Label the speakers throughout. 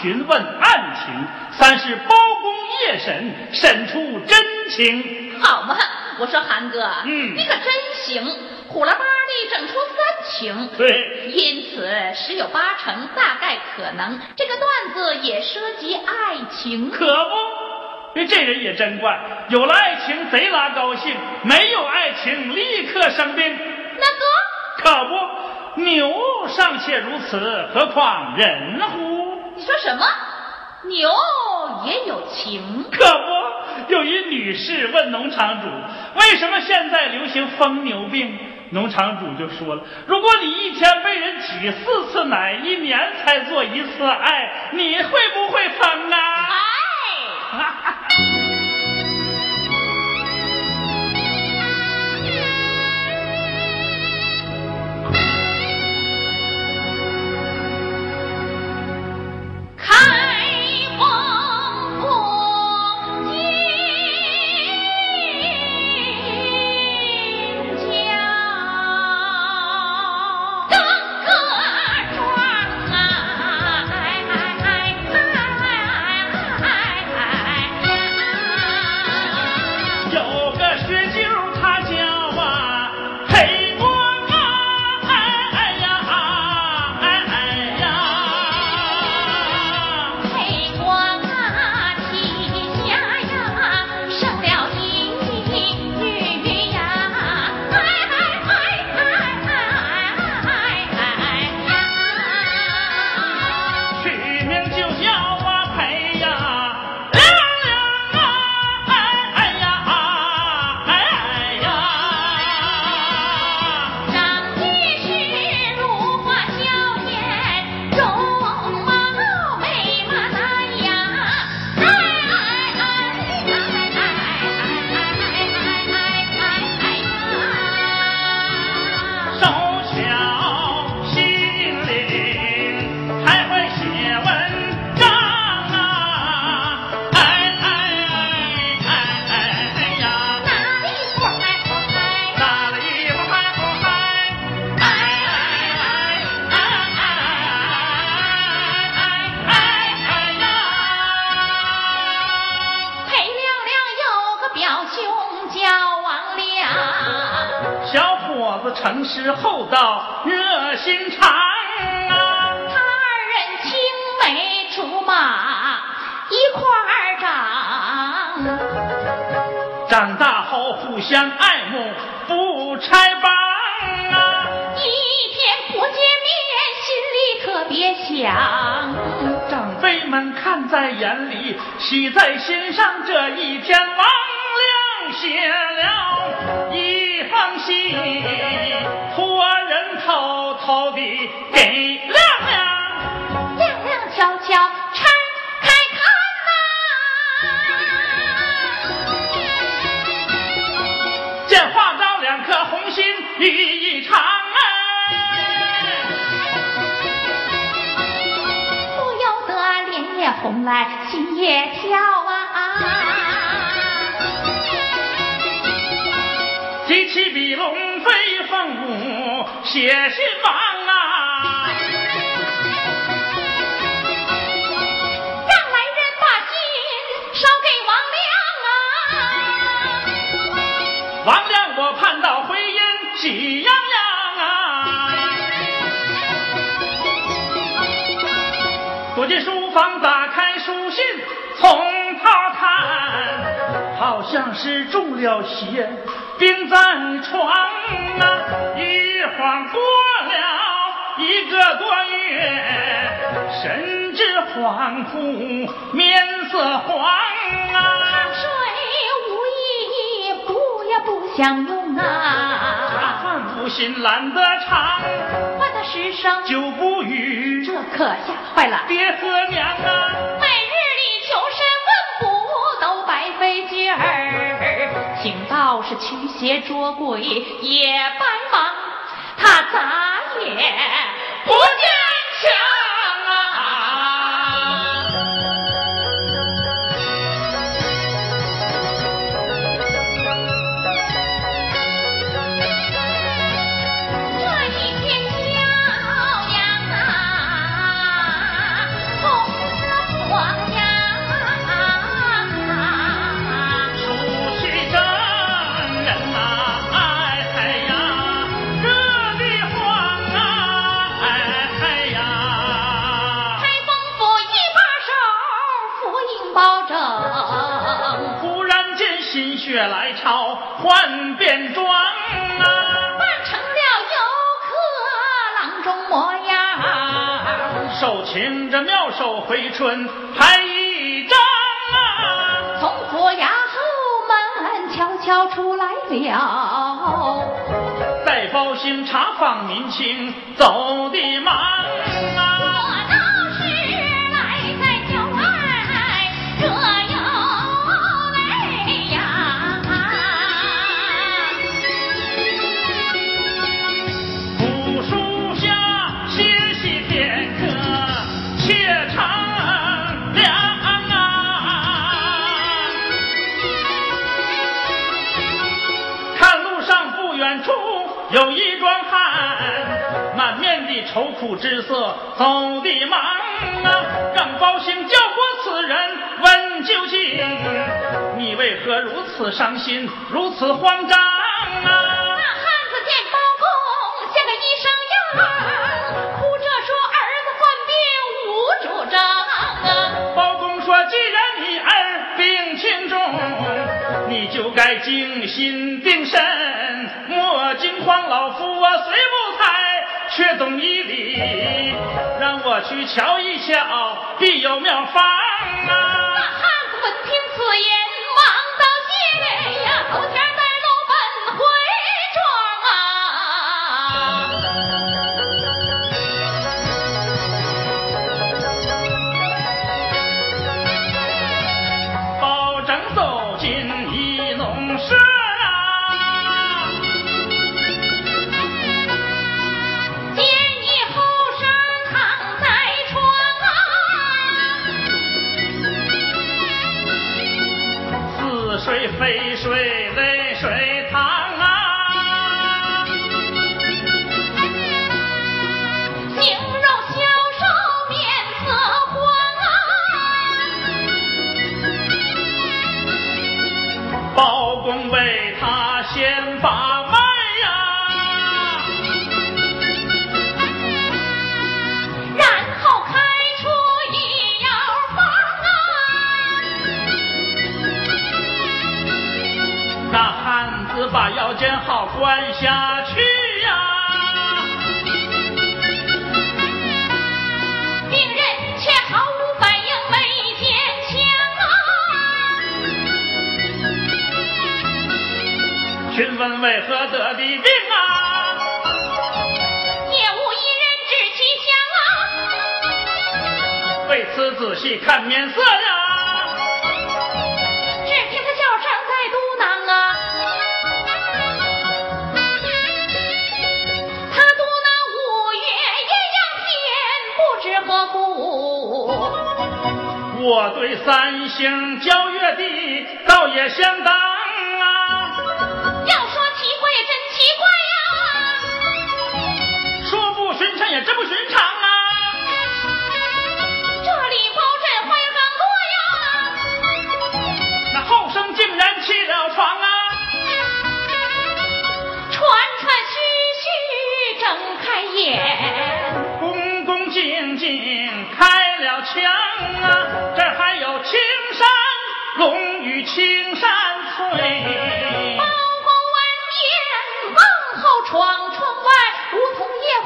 Speaker 1: 询问案情；三是包公夜审审出真情。
Speaker 2: 好嘛，我说韩哥，
Speaker 1: 嗯
Speaker 2: 你可真行，虎了吧的整出三情。
Speaker 1: 对，
Speaker 2: 因此十有八成，大概可能这个段子也涉及爱情。
Speaker 1: 可不。因为这人也真怪，有了爱情贼拉高兴，没有爱情立刻生病。
Speaker 2: 那哥
Speaker 1: 可不，牛尚且如此，何况人乎？
Speaker 2: 个，你说什么？牛也有情？
Speaker 1: 可不，有一女士问农场主，为什么现在流行疯牛病？农场主就说了，如果你一天被人挤四次奶，一年才做一次爱，你会不会疯啊？
Speaker 2: 哎，长，
Speaker 1: 大后互相爱慕，不拆帮啊！
Speaker 2: 一天不见面，心里特别想。
Speaker 1: 长辈们看在眼里，喜在心上。这一天，王亮写了一封信，托人偷偷地给亮亮。
Speaker 2: 亮亮悄悄
Speaker 1: 唱一场，哎。
Speaker 2: 不由得脸也红来，心也跳啊！
Speaker 1: 提起笔龙飞凤舞，写信王方，打开书信，从头看，好像是中了邪，病在床啊！一晃过了一个多月，神志恍惚，面色黄啊！
Speaker 2: 水无益，补也不想用啊！
Speaker 1: 心懒得尝，
Speaker 2: 我的师生
Speaker 1: 就不语
Speaker 2: 这可吓坏了。
Speaker 1: 爹和娘啊！
Speaker 2: 每日里求神问卜都白费劲儿，请道士驱邪捉鬼也白忙，他咋也不见强
Speaker 1: 血来潮换便装啊，
Speaker 2: 扮成了游客郎中模样，
Speaker 1: 手擎着妙手回春拍一张啊，
Speaker 2: 从府衙后门悄悄出来了，
Speaker 1: 带包兴查访民情走的忙愁苦之色，走的忙啊！让包兴叫过此人，问究竟，你为何如此伤心，如此慌张啊？
Speaker 2: 那汉子见包公像个医生样，哭着说儿子患病无主张啊。
Speaker 1: 包公说：“既然你儿病情重，你就该静心定神，莫惊慌。老夫我虽不才，却懂医理，让我去瞧一瞧，必有妙方
Speaker 2: 那
Speaker 1: 啊！”
Speaker 2: 汉子闻听此言，忙道谢呀，头天带路奔回庄啊。
Speaker 1: 包拯走进为何得的病啊？
Speaker 2: 也无一人知其详啊，
Speaker 1: 为此仔细看面色呀，
Speaker 2: 只听他叫声在嘟囔啊，他嘟囔五月阴阳天，不知何故。
Speaker 1: 我对三星交月的倒也相当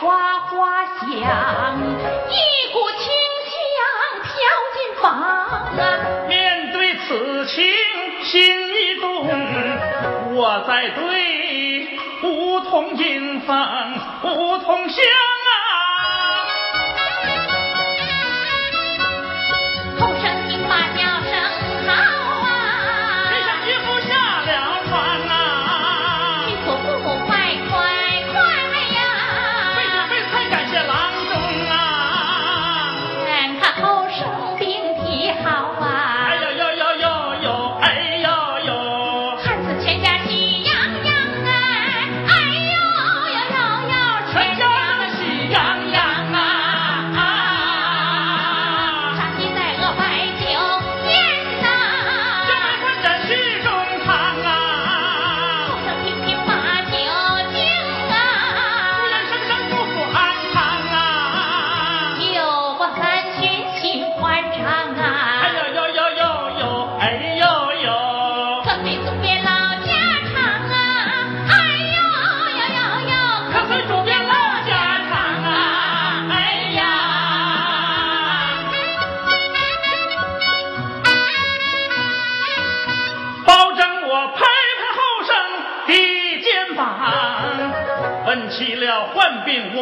Speaker 2: 桐叶哗哗响，一股清香飘进房啊。
Speaker 1: 面对此情心一动，我在对梧桐迎风，梧桐香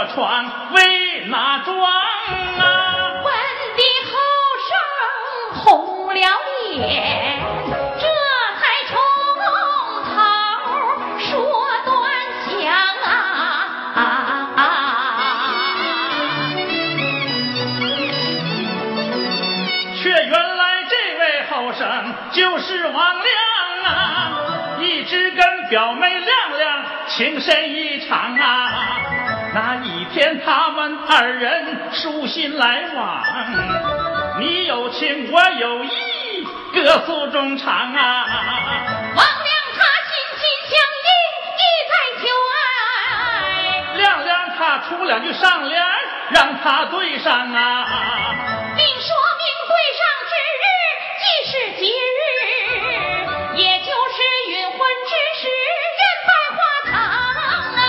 Speaker 1: 卧床为哪桩啊？
Speaker 2: 闻的后生红了脸，这才从头说端详啊！
Speaker 1: 却原来这位后生就是王亮啊，一直跟表妹亮亮情深意长啊。那一天，他们二人书信来往，你有情我有意，歌诉衷肠啊。
Speaker 2: 王亮他心心相印，意在求爱。
Speaker 1: 亮亮他出两句上联，让他对上啊。
Speaker 2: 并说明对上之日，即是吉日，也就是允婚之时，人拜花堂啊。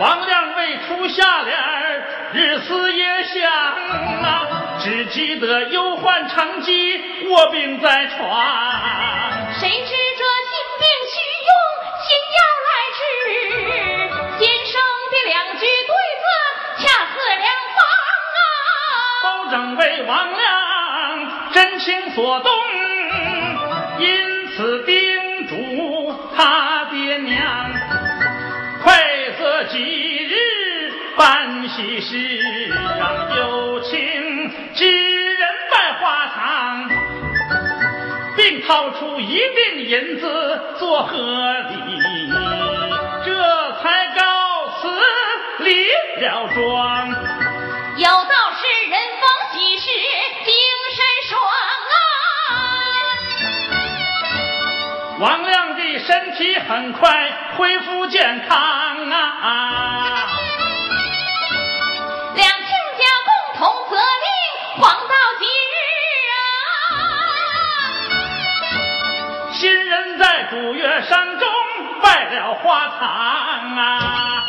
Speaker 1: 王亮。出下联日思夜想啊，只记得忧患成疾，卧病在床。
Speaker 2: 谁知这心病需用心药来治，先生的两句对子恰似良方啊。
Speaker 1: 包拯为王亮真情所动，因此叮办喜事，啊有情之人拜花堂，并掏出一锭银子做贺礼，这才告辞离了庄。
Speaker 2: 有道是人逢喜事精神爽
Speaker 1: 啊！王亮的身体很快恢复健康啊！在古月山中拜了花堂啊，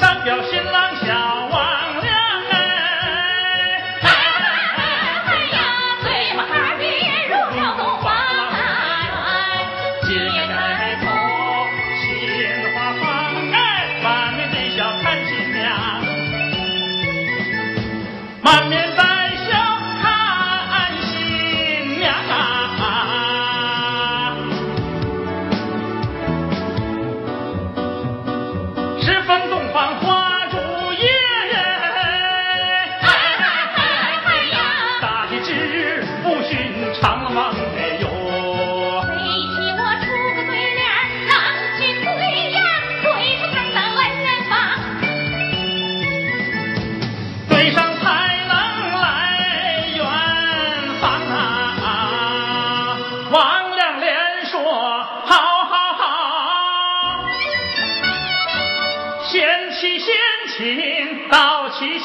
Speaker 1: 代表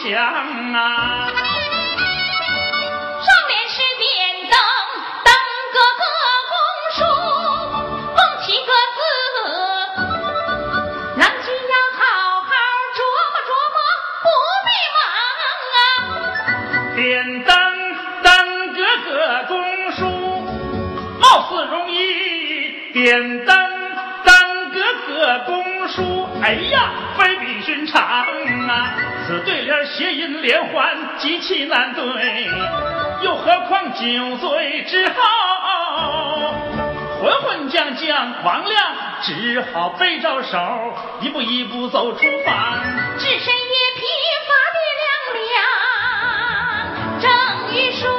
Speaker 1: 想啊！
Speaker 2: 上联是点灯，灯哥哥公书，共七个字，郎君要好好琢磨琢磨，不必忙
Speaker 1: 啊！点灯，灯哥哥公书，貌似容易；点灯，灯哥哥公书，哎呀，非比寻常啊！此对联谐音连环，极其难对，又何况酒醉之后，混混将将王亮只好背着手，一步一步走出房，
Speaker 2: 只身也疲乏的凉凉正欲睡，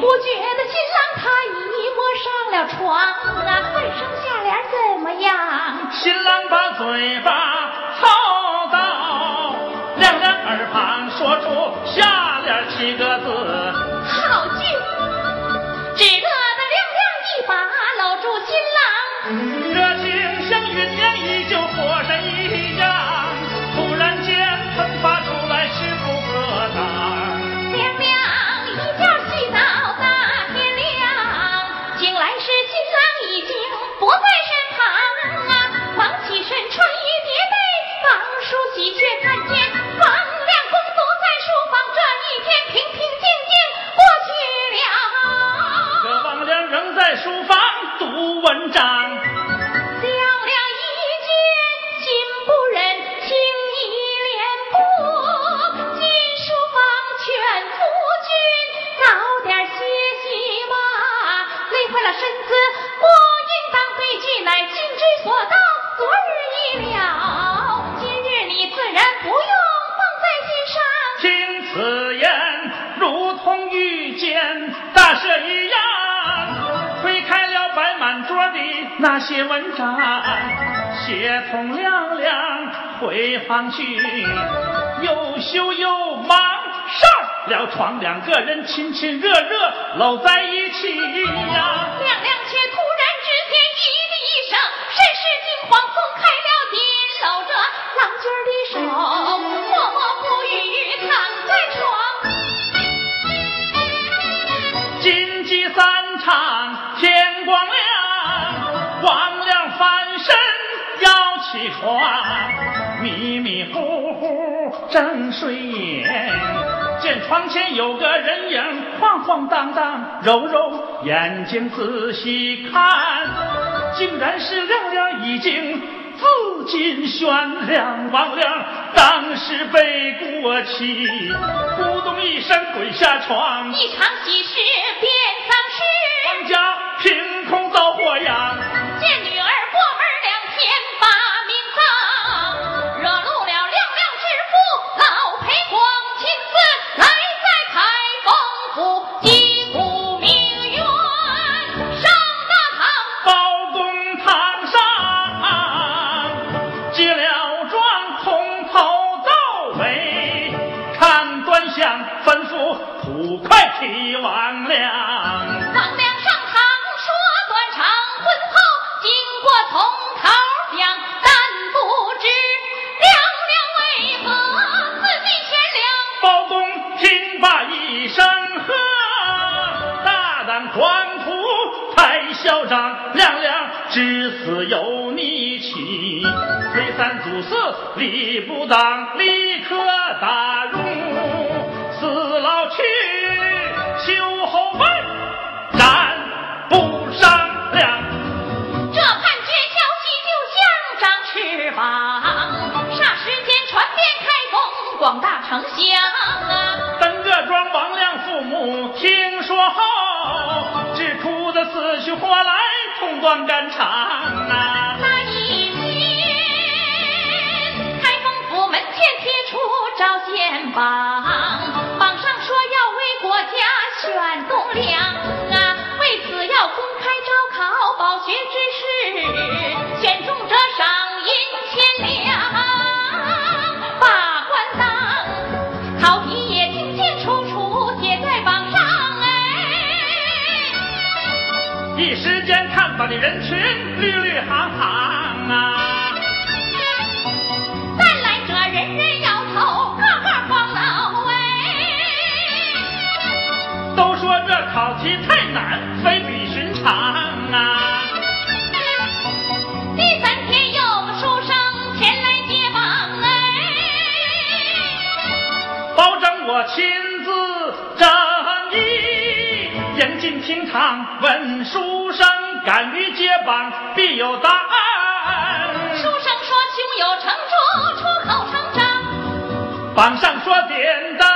Speaker 2: 不觉得新郎他已摸上了床啊，快生下联怎么样？
Speaker 1: 新郎把嘴巴。说出下联七个字。
Speaker 2: 好句，只乐得亮亮一把搂住新郎，
Speaker 1: 热情像云烟依旧，火神一亲亲热热搂在床前有个人影晃晃荡荡，揉揉眼睛仔细看，竟然是亮亮已经自尽悬梁。王亮当时背过气，咕咚一声滚下床，
Speaker 2: 一场喜事变丧事，
Speaker 1: 王家凭空遭祸殃。绿绿行行啊。考题太难，非比寻常啊！
Speaker 2: 第三天有个书生前来接榜哎，
Speaker 1: 保证我亲自正义，严禁厅堂问书生，敢于接榜必有答案。
Speaker 2: 书生说：“胸有成竹，出口成章。”
Speaker 1: 榜上说点灯，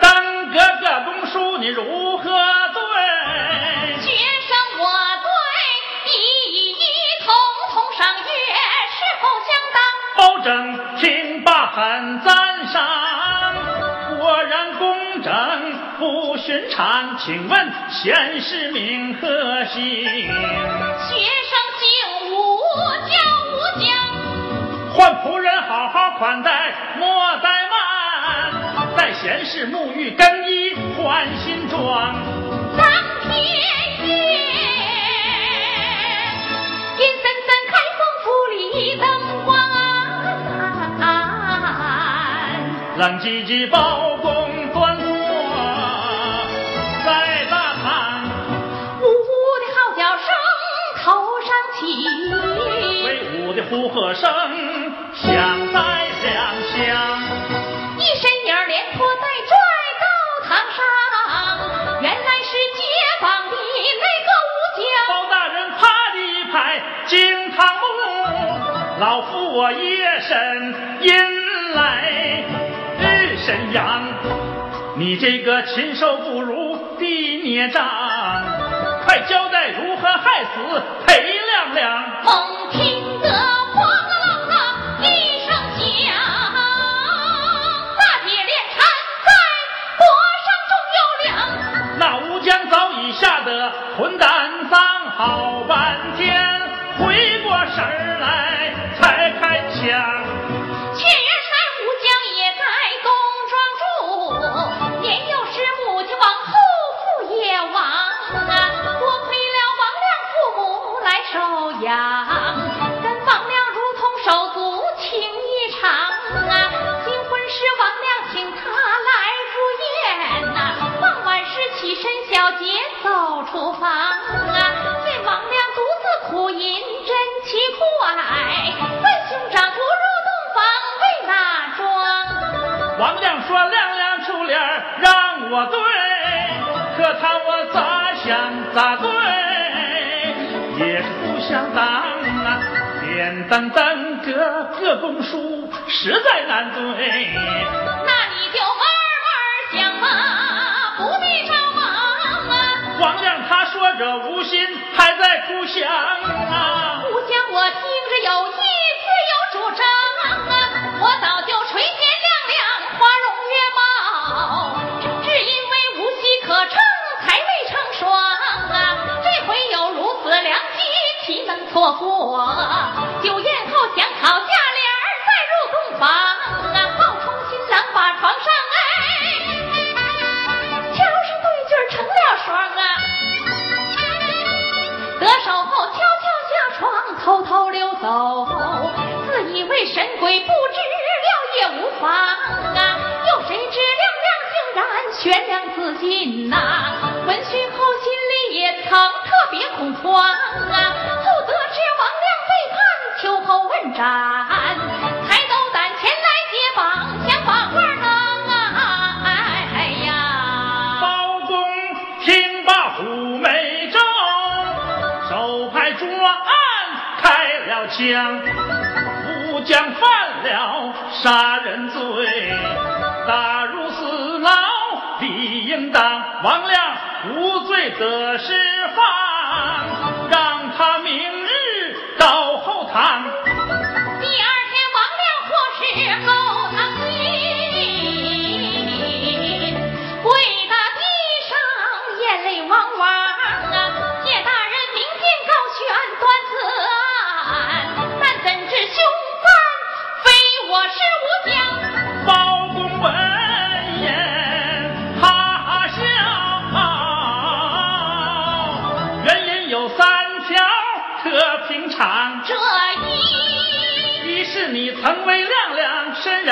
Speaker 1: 灯哥哥读书，你如何？对？学
Speaker 2: 生我对，你一同同赏月，是否相当？
Speaker 1: 包拯听罢很赞赏，果然公正不寻常。请问贤士名何姓？
Speaker 2: 学生姓江。
Speaker 1: 换仆人好好款待，莫怠慢。待贤士沐浴更衣，换新装。
Speaker 2: 当天夜，阴森森开封府里灯光。
Speaker 1: 冷唧唧包公端坐在大堂，
Speaker 2: 呜呜的号角声头上起，
Speaker 1: 威武的呼喝声老夫我夜深阴来日神阳，你这个禽兽不如的孽障，快交代如何害死裴亮亮。
Speaker 2: 猛听得黄浪浪一声响，大铁链缠在脖上重又凉。
Speaker 1: 那吴江早已吓得魂胆丧，好半天回过神来才开枪。
Speaker 2: 桩？
Speaker 1: 王亮说：“亮亮出脸儿让我对，可他我咋想咋对，也是不想当啊。脸瞪瞪个个公书，实在难对。
Speaker 2: 那你就慢慢想嘛，不必着忙啊。
Speaker 1: 王亮他说着无心，还在哭想啊。
Speaker 2: 哭想我听着有意岂能错过？酒宴后想好价脸儿，再入洞房啊，冒充新郎把床上哎，敲上对句成了双啊。得手后悄悄下床，偷偷溜走，自以为神鬼不知了也无妨啊！又谁知亮亮竟然悬梁自尽呐、闻讯后心里也曾特别恐慌啊！后得知王亮被判秋后问斩，才斗胆前来接榜，想把官当啊！哎呀！
Speaker 1: 包公听罢虎眉皱，手拍桌案开了枪，吴江犯了杀人罪，打入死牢理应当。王亮无罪得释放，让他明日到后堂。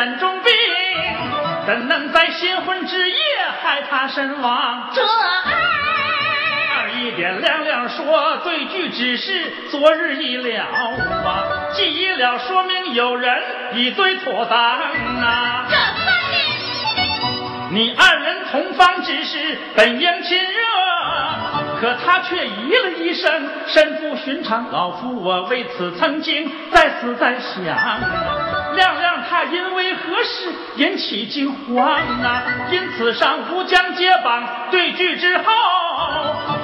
Speaker 1: 身染重病，怎能在新婚之夜害他身亡？
Speaker 2: 这二
Speaker 1: 一点亮亮说对句只是昨日已了啊，既已了，说明有人已对妥当啊。你二人同房之时本应亲热，可他却咦了一声，身不寻常。老夫我为此曾经再思再想，亮亮他因为何事引起惊慌啊？因此上吴江接榜对句之后，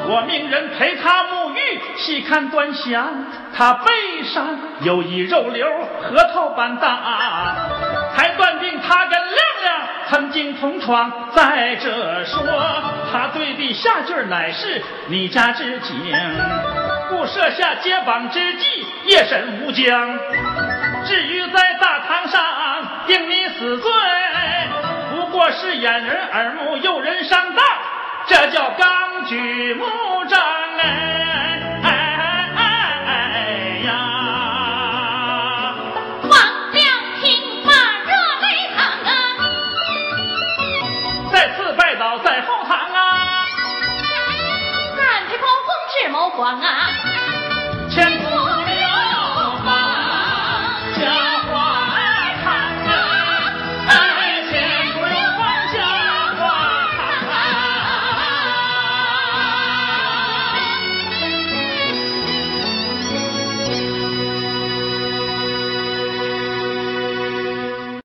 Speaker 1: 我命人陪他沐浴，细看端详，他背上有一肉瘤，核桃般大，才断定他跟亮亮曾经同床。再者说，他对的下句乃是你家之景，故设下接榜之计，夜审吴江。至于在大堂上，定你死罪，不过是掩人耳目，诱人上当，这叫刚举目张哎哎哎哎呀。
Speaker 2: 王亮平发热泪，淌啊，
Speaker 1: 再次拜倒在后堂啊。
Speaker 2: 咱这高峰智谋广啊。